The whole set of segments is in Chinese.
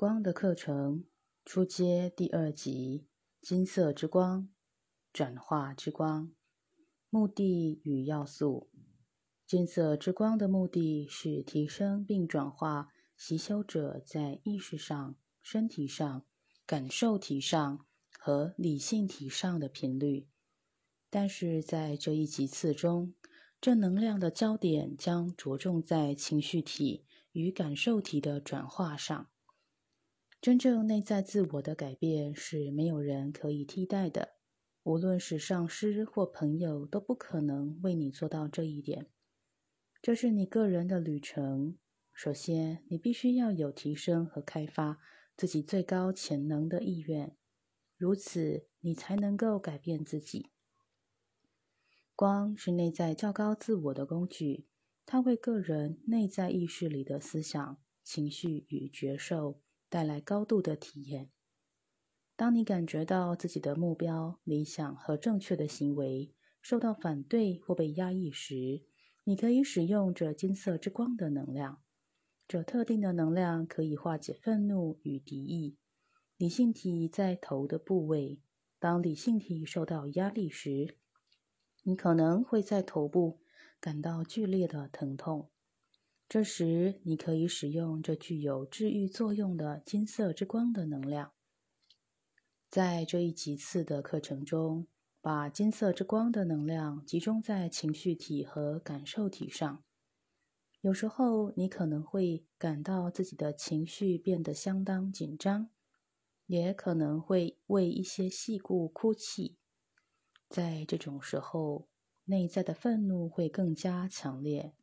光的课程初阶第二集：金色之光，转化之光。目的与要素：金色之光的目的是提升并转化习修者在意识上、身体上、感受体上和理性体上的频率。但是在这一级次中，正能量的焦点将着重在情绪体与感受体的转化上。真正内在自我的改变是没有人可以替代的，无论是上师或朋友都不可能为你做到这一点。这是你个人的旅程。首先，你必须要有提升和开发自己最高潜能的意愿，如此你才能够改变自己。光是内在较高自我的工具，它为个人内在意识里的思想、情绪与觉受。带来高度的体验。当你感觉到自己的目标、理想和正确的行为受到反对或被压抑时，你可以使用这金色之光的能量。这特定的能量可以化解愤怒与敌意。理性体在头的部位。当理性体受到压力时，你可能会在头部感到剧烈的疼痛。这时，你可以使用这具有治愈作用的金色之光的能量。在这一级次的课程中，把金色之光的能量集中在情绪体和感受体上。有时候，你可能会感到自己的情绪变得相当紧张，也可能会为一些细故哭泣。在这种时候，内在的愤怒会更加强烈。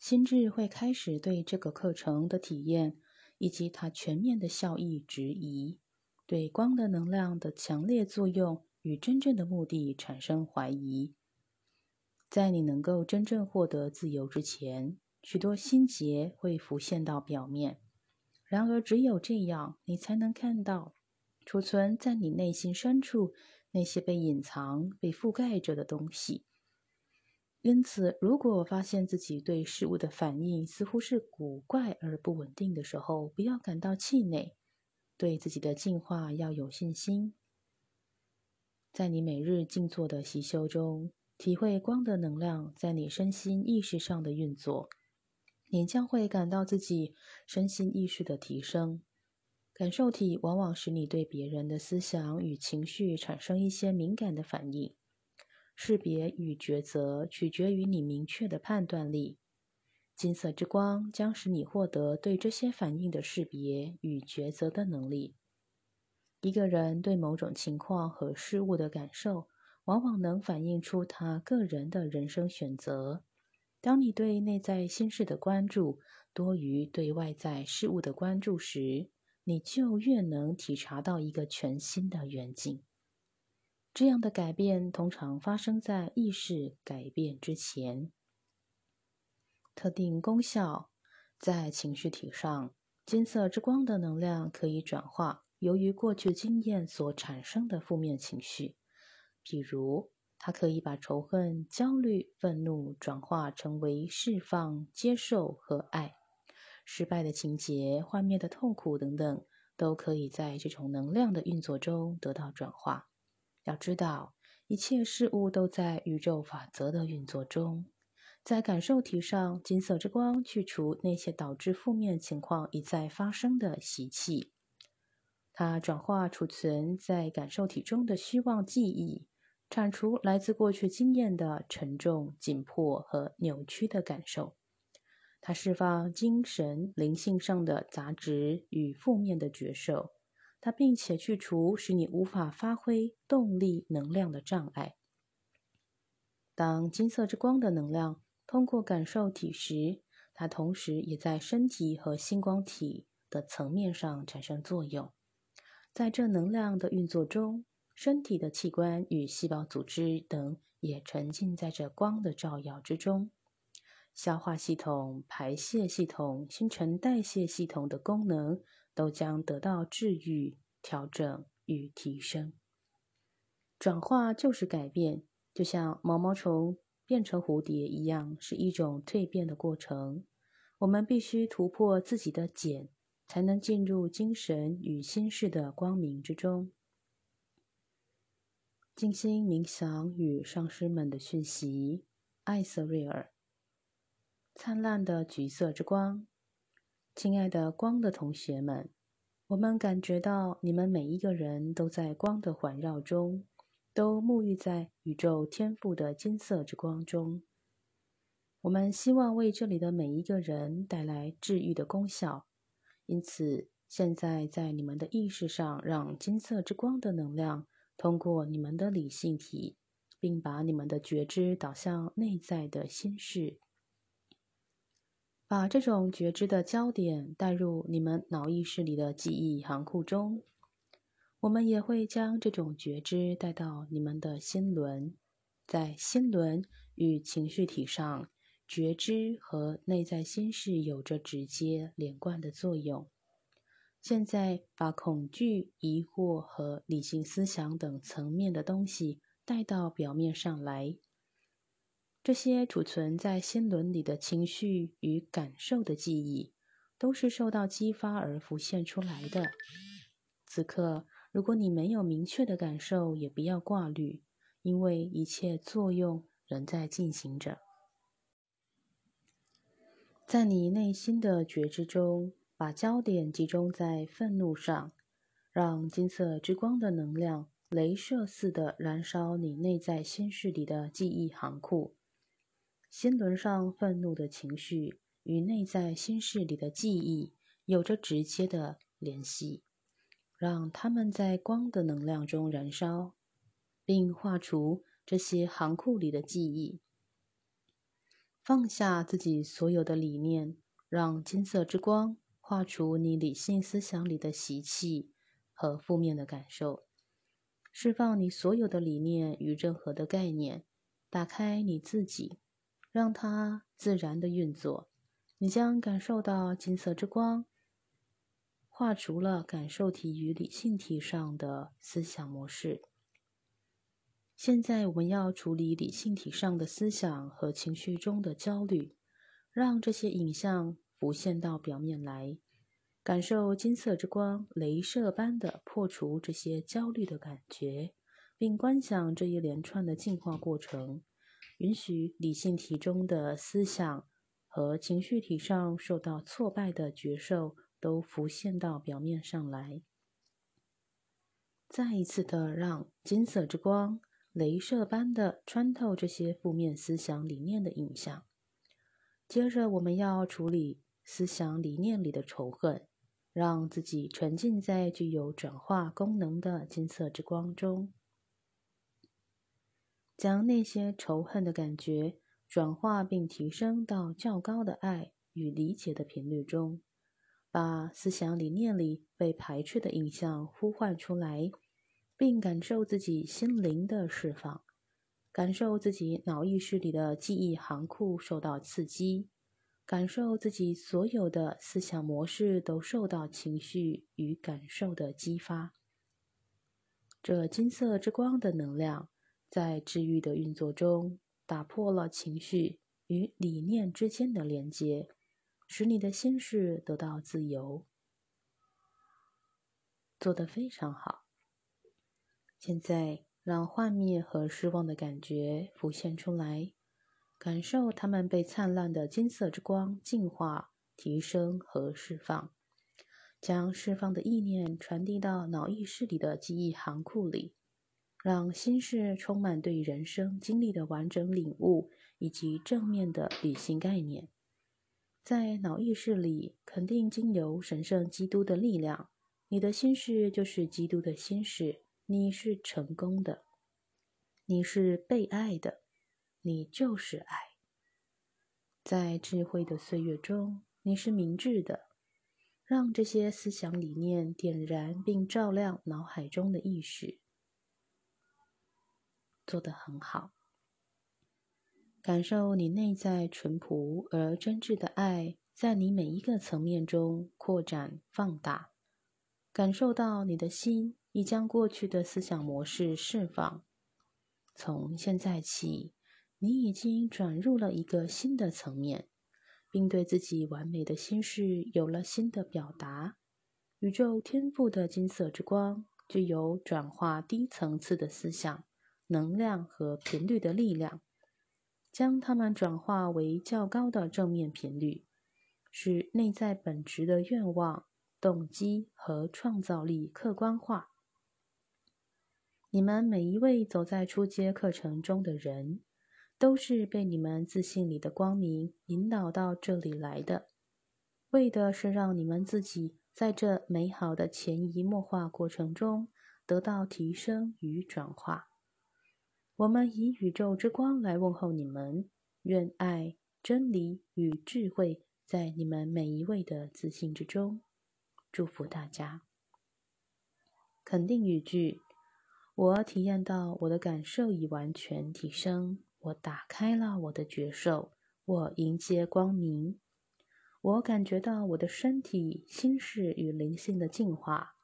心智会开始对这个课程的体验以及它全面的效益质疑，对光的能量的强烈作用与真正的目的产生怀疑。在你能够真正获得自由之前，许多心结会浮现到表面。然而，只有这样，你才能看到储存在你内心深处那些被隐藏、被覆盖着的东西。因此，如果发现自己对事物的反应似乎是古怪而不稳定的时候，不要感到气馁，对自己的进化要有信心。在你每日静坐的习修中，体会光的能量在你身心意识上的运作，你将会感到自己身心意识的提升。感受体往往使你对别人的思想与情绪产生一些敏感的反应。识别与抉择取决于你明确的判断力。金色之光将使你获得对这些反应的识别与抉择的能力。一个人对某种情况和事物的感受，往往能反映出他个人的人生选择。当你对内在心事的关注多于对外在事物的关注时，你就越能体察到一个全新的远景。这样的改变通常发生在意识改变之前。特定功效在情绪体上，金色之光的能量可以转化由于过去经验所产生的负面情绪，譬如，它可以把仇恨、焦虑、愤怒转化成为释放、接受和爱。失败的情节、幻灭的痛苦等等，都可以在这种能量的运作中得到转化。要知道，一切事物都在宇宙法则的运作中。在感受体上，金色之光去除那些导致负面情况一再发生的习气，它转化储存在感受体中的虚妄记忆，铲除来自过去经验的沉重、紧迫和扭曲的感受。它释放精神、灵性上的杂质与负面的觉受。它并且去除使你无法发挥动力能量的障碍。当金色之光的能量通过感受体时，它同时也在身体和星光体的层面上产生作用。在这能量的运作中，身体的器官与细胞组织等也沉浸在这光的照耀之中。消化系统、排泄系统、新陈代谢系统的功能。都将得到治愈、调整与提升。转化就是改变，就像毛毛虫变成蝴蝶一样，是一种蜕变的过程。我们必须突破自己的茧，才能进入精神与心事的光明之中。静心冥想与上师们的讯息，艾瑟瑞尔。灿烂的橘色之光，亲爱的光的同学们，我们感觉到你们每一个人都在光的环绕中，都沐浴在宇宙天赋的金色之光中。我们希望为这里的每一个人带来治愈的功效，因此现在在你们的意识上，让金色之光的能量通过你们的理性体，并把你们的觉知导向内在的心事。把这种觉知的焦点带入你们脑意识里的记忆行库中，我们也会将这种觉知带到你们的心轮，在心轮与情绪体上，觉知和内在心事有着直接连贯的作用。现在，把恐惧、疑惑和理性思想等层面的东西带到表面上来。这些储存在心轮里的情绪与感受的记忆，都是受到激发而浮现出来的。此刻，如果你没有明确的感受，也不要挂虑，因为一切作用仍在进行着。在你内心的觉知中，把焦点集中在愤怒上，让金色之光的能量镭射似的燃烧你内在心事里的记忆行库。心轮上愤怒的情绪与内在心事里的记忆有着直接的联系，让它们在光的能量中燃烧，并化除这些行库里的记忆。放下自己所有的理念，让金色之光化除你理性思想里的习气和负面的感受，释放你所有的理念与任何的概念，打开你自己。让它自然的运作，你将感受到金色之光化除了感受体与理性体上的思想模式。现在我们要处理理性体上的思想和情绪中的焦虑，让这些影像浮现到表面来，感受金色之光镭射般的破除这些焦虑的感觉，并观想这一连串的进化过程。允许理性体中的思想和情绪体上受到挫败的觉受都浮现到表面上来，再一次的让金色之光镭射般的穿透这些负面思想理念的影像。接着，我们要处理思想理念里的仇恨，让自己沉浸在具有转化功能的金色之光中。将那些仇恨的感觉转化并提升到较高的爱与理解的频率中，把思想理念里被排斥的影像呼唤出来，并感受自己心灵的释放，感受自己脑意识里的记忆行库受到刺激，感受自己所有的思想模式都受到情绪与感受的激发。这金色之光的能量。在治愈的运作中，打破了情绪与理念之间的连接，使你的心事得到自由。做得非常好。现在，让幻灭和失望的感觉浮现出来，感受它们被灿烂的金色之光净化、提升和释放。将释放的意念传递到脑意识里的记忆行库里。让心事充满对人生经历的完整领悟，以及正面的理性概念，在脑意识里肯定经由神圣基督的力量，你的心事就是基督的心事，你是成功的，你是被爱的，你就是爱。在智慧的岁月中，你是明智的，让这些思想理念点燃并照亮脑海中的意识。做得很好，感受你内在淳朴而真挚的爱，在你每一个层面中扩展放大，感受到你的心已将过去的思想模式释放。从现在起，你已经转入了一个新的层面，并对自己完美的心事有了新的表达。宇宙天赋的金色之光具有转化低层次的思想、能量和频率的力量，将它们转化为较高的正面频率，使内在本质的愿望、动机和创造力客观化。你们每一位走在初阶课程中的人，都是被你们自信里的光明引导到这里来的，为的是让你们自己。在这美好的潜移默化过程中，得到提升与转化。我们以宇宙之光来问候你们，愿爱、真理与智慧在你们每一位的自信之中。祝福大家。肯定语句：我体验到我的感受已完全提升，我打开了我的觉受，我迎接光明。我感觉到我的身体、心事与灵性的进化，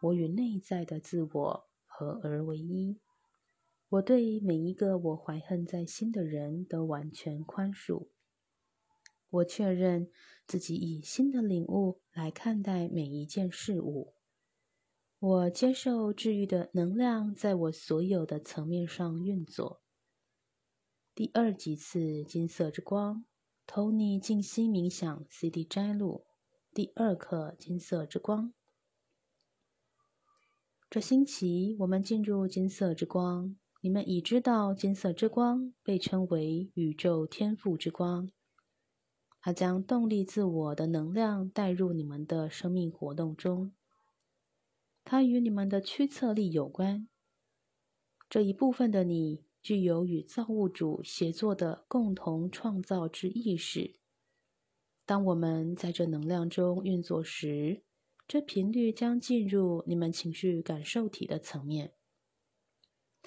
我与内在的自我合而为一。我对每一个我怀恨在心的人都完全宽恕。我确认自己以新的领悟来看待每一件事物。我接受治愈的能量在我所有的层面上运作。第二几次金色之光。，Tony 静心冥想 CD 摘录，第二课金色之光。这星期我们进入金色之光。你们已知道，金色之光被称为宇宙天赋之光。它将动力自我的能量带入你们的生命活动中。它与你们的驱策力有关。这一部分的你。具有与造物主协作的共同创造之意识。当我们在这能量中运作时，这频率将进入你们情绪感受体的层面。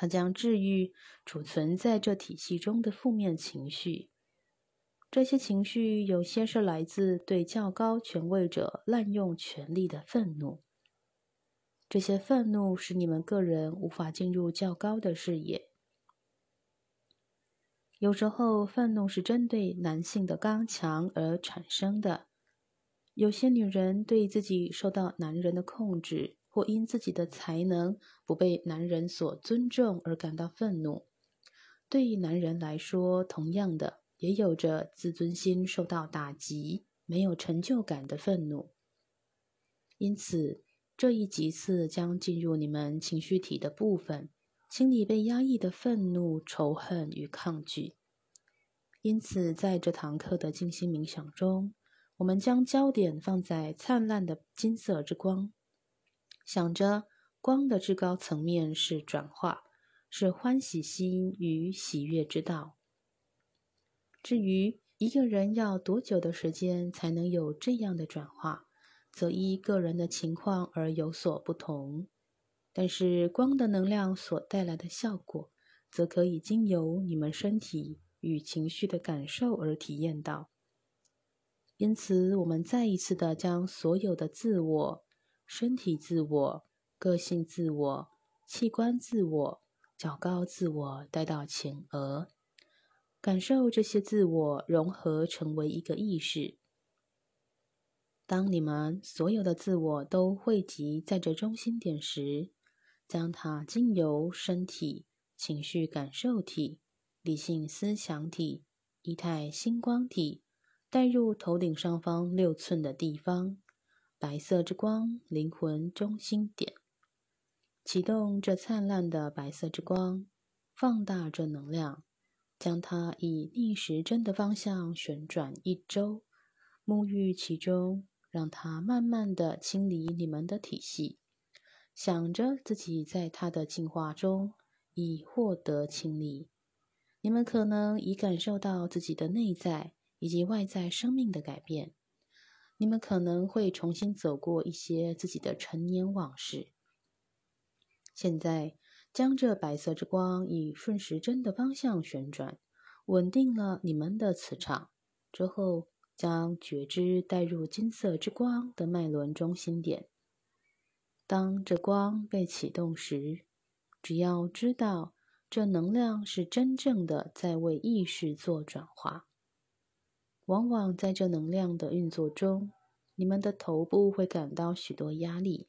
它将治愈储存在这体系中的负面情绪。这些情绪有些是来自对较高权威者滥用权力的愤怒。这些愤怒使你们个人无法进入较高的视野。有时候，愤怒是针对男性的刚强而产生的。有些女人对自己受到男人的控制，或因自己的才能不被男人所尊重而感到愤怒。对于男人来说，同样的，也有着自尊心受到打击、没有成就感的愤怒。因此，这一集次将进入你们情绪体的部分。清理被压抑的愤怒、仇恨与抗拒。因此，在这堂课的静心冥想中，我们将焦点放在灿烂的金色之光，想着光的至高层面是转化，是欢喜心与喜悦之道。至于一个人要多久的时间才能有这样的转化，则依个人的情况而有所不同。但是光的能量所带来的效果，则可以经由你们身体与情绪的感受而体验到。因此，我们再一次的将所有的自我、身体自我、个性自我、器官自我、较高自我带到前额，感受这些自我融合成为一个意识。当你们所有的自我都汇集在这中心点时，将它经由身体、情绪感受体、理性思想体、仪态星光体带入头顶上方六寸的地方，白色之光灵魂中心点，启动这灿烂的白色之光，放大这能量，将它以逆时针的方向旋转一周，沐浴其中，让它慢慢的清理你们的体系。想着自己在它的进化中已获得清理，你们可能已感受到自己的内在以及外在生命的改变。你们可能会重新走过一些自己的陈年往事。现在，将这白色之光以顺时针的方向旋转，稳定了你们的磁场。之后，将觉知带入金色之光的脉轮中心点。当这光被启动时，只要知道这能量是真正的在为意识做转化。往往在这能量的运作中，你们的头部会感到许多压力。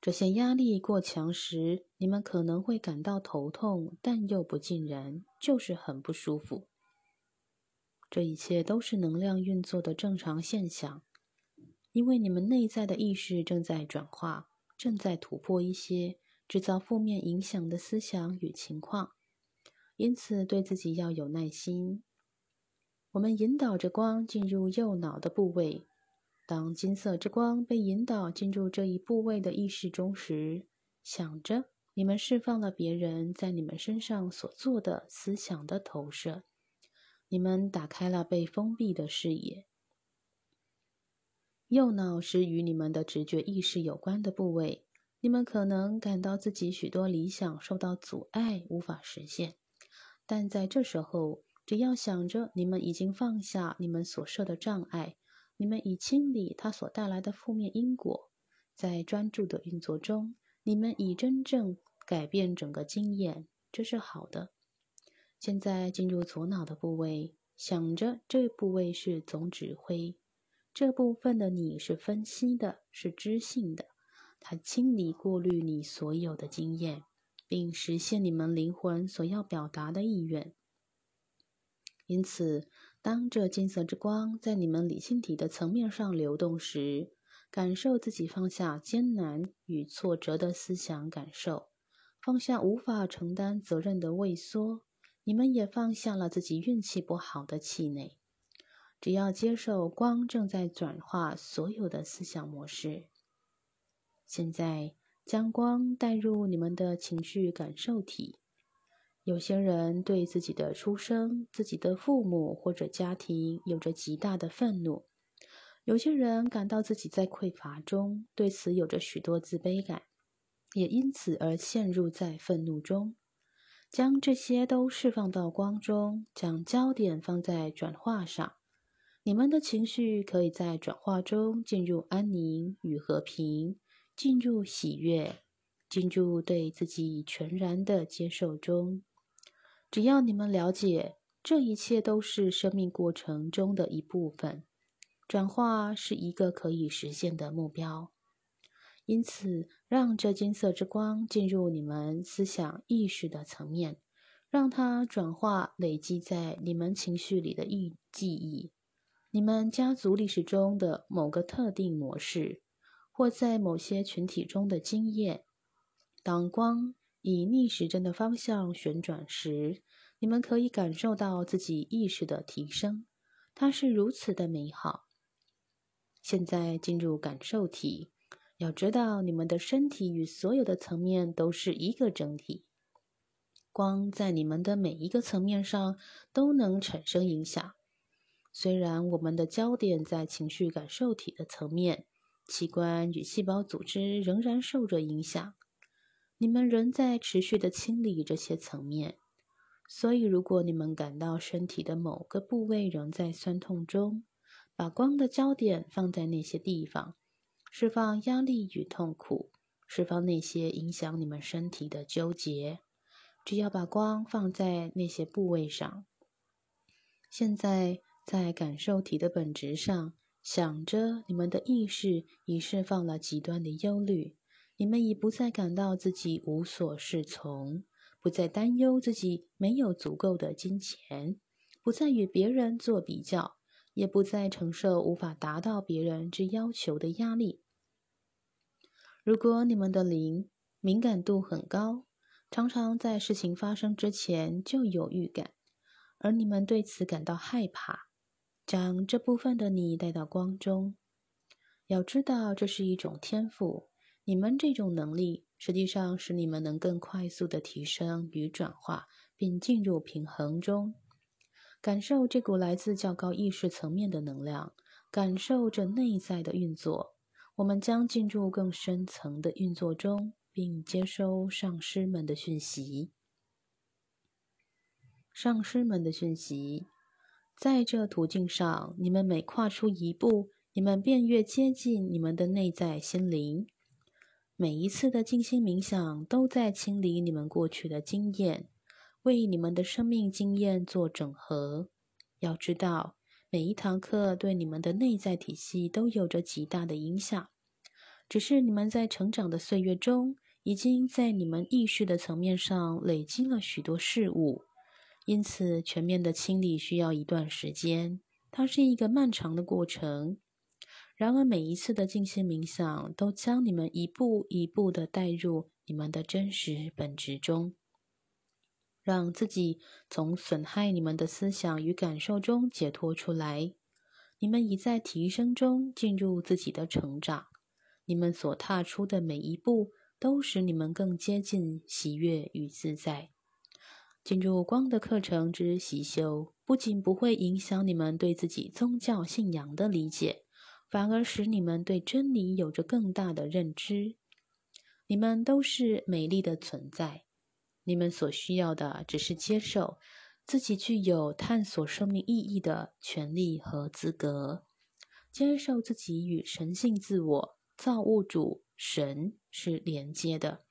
这些压力过强时，你们可能会感到头痛，但又不尽然，就是很不舒服。这一切都是能量运作的正常现象，因为你们内在的意识正在转化，正在突破一些制造负面影响的思想与情况。因此，对自己要有耐心。我们引导着光进入右脑的部位。当金色之光被引导进入这一部位的意识中时，想着你们释放了别人在你们身上所做的思想的投射，你们打开了被封闭的视野。右脑是与你们的直觉意识有关的部位，你们可能感到自己许多理想受到阻碍，无法实现。但在这时候，只要想着你们已经放下你们所设的障碍。你们已清理它所带来的负面因果，在专注的运作中，你们已真正改变整个经验，这是好的。现在进入左脑的部位，想着这部位是总指挥，这部分的你是分析的，是知性的，它清理过滤你所有的经验，并实现你们灵魂所要表达的意愿。因此。当这金色之光在你们理性体的层面上流动时，感受自己放下艰难与挫折的思想感受，放下无法承担责任的畏缩，你们也放下了自己运气不好的气馁。只要接受光正在转化所有的思想模式。现在将光带入你们的情绪感受体。有些人对自己的出生、自己的父母或者家庭有着极大的愤怒；有些人感到自己在匮乏中，对此有着许多自卑感，也因此而陷入在愤怒中。将这些都释放到光中，将焦点放在转化上。你们的情绪可以在转化中进入安宁与和平，进入喜悦，进入对自己全然的接受中。只要你们了解，这一切都是生命过程中的一部分，转化是一个可以实现的目标。因此，让这金色之光进入你们思想意识的层面，让它转化累积在你们情绪里的忆记忆，你们家族历史中的某个特定模式，或在某些群体中的经验。当光。以逆时针的方向旋转时，你们可以感受到自己意识的提升，它是如此的美好。现在进入感受体，要知道你们的身体与所有的层面都是一个整体，光在你们的每一个层面上都能产生影响。虽然我们的焦点在情绪感受体的层面，器官与细胞组织仍然受着影响。你们仍在持续的清理这些层面，所以如果你们感到身体的某个部位仍在酸痛中，把光的焦点放在那些地方，释放压力与痛苦，释放那些影响你们身体的纠结。只要把光放在那些部位上，现在在感受体的本质上，想着你们的意识已释放了极端的忧虑。你们已不再感到自己无所适从，不再担忧自己没有足够的金钱，不再与别人做比较，也不再承受无法达到别人之要求的压力。如果你们的灵敏感度很高，常常在事情发生之前就有预感，而你们对此感到害怕，将这部分的你带到光中。要知道，这是一种天赋。你们这种能力实际上使你们能更快速的提升与转化，并进入平衡中，感受这股来自较高意识层面的能量，感受着内在的运作。我们将进入更深层的运作中，并接收上师们的讯息。上师们的讯息，在这途径上，你们每跨出一步，你们便越接近你们的内在心灵。每一次的静心冥想都在清理你们过去的经验，为你们的生命经验做整合。要知道，每一堂课对你们的内在体系都有着极大的影响。只是你们在成长的岁月中，已经在你们意识的层面上累积了许多事物，因此全面的清理需要一段时间，它是一个漫长的过程。然而，每一次的静心冥想都将你们一步一步的带入你们的真实本质中，让自己从损害你们的思想与感受中解脱出来。你们已在提升中进入自己的成长，你们所踏出的每一步都使你们更接近喜悦与自在。进入光的课程之习修，不仅不会影响你们对自己宗教信仰的理解。反而使你们对真理有着更大的认知。你们都是美丽的存在，你们所需要的只是接受自己具有探索生命意义的权利和资格，接受自己与神性自我、造物主神是连接的。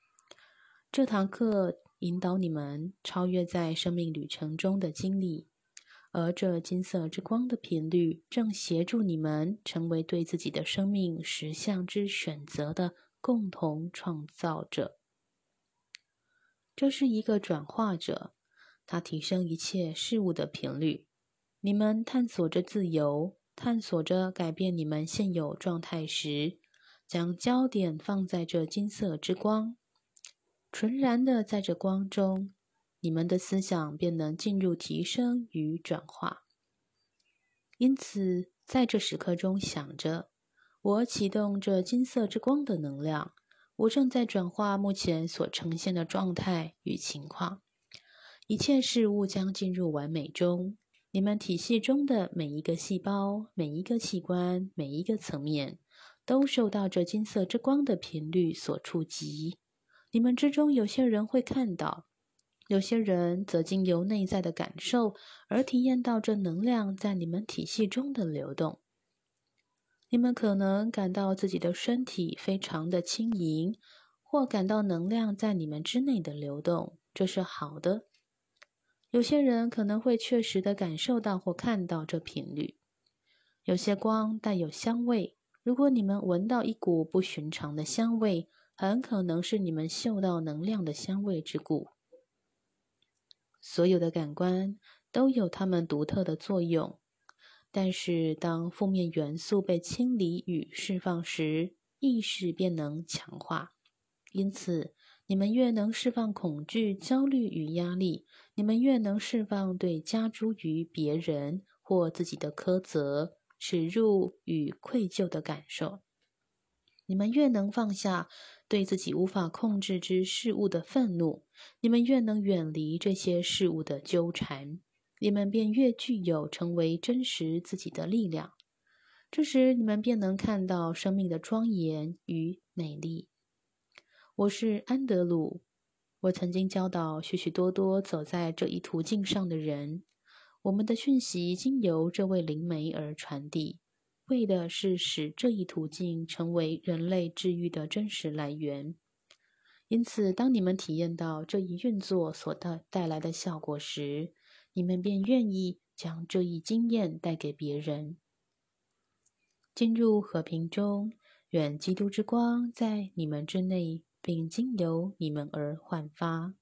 这堂课引导你们超越在生命旅程中的经历。而这金色之光的频率正协助你们成为对自己的生命实相之选择的共同创造者。这是一个转化者，它提升一切事物的频率。你们探索着自由，探索着改变你们现有状态时，将焦点放在这金色之光，纯然的在这光中。你们的思想便能进入提升与转化。因此，在这时刻中想着：我启动这金色之光的能量，我正在转化目前所呈现的状态与情况。一切事物将进入完美中。你们体系中的每一个细胞、每一个器官、每一个层面，都受到这金色之光的频率所触及。你们之中有些人会看到。有些人则经由内在的感受而体验到这能量在你们体系中的流动。你们可能感到自己的身体非常的轻盈，或感到能量在你们之内的流动，这是好的。有些人可能会确实的感受到或看到这频率。有些光带有香味，如果你们闻到一股不寻常的香味，很可能是你们嗅到能量的香味之故。所有的感官都有它们独特的作用，但是当负面元素被清理与释放时，意识便能强化。因此，你们越能释放恐惧、焦虑与压力，你们越能释放对加诸于别人或自己的苛责、耻辱与愧疚的感受。你们越能放下对自己无法控制之事物的愤怒，你们越能远离这些事物的纠缠，你们便越具有成为真实自己的力量。这时，你们便能看到生命的庄严与美丽。我是安德鲁，我曾经教导许许多多走在这一途径上的人，我们的讯息经由这位灵媒而传递。为的是使这一途径成为人类治愈的真实来源。因此，当你们体验到这一运作所带带来的效果时，你们便愿意将这一经验带给别人。进入和平中，愿基督之光在你们之内，并经由你们而焕发。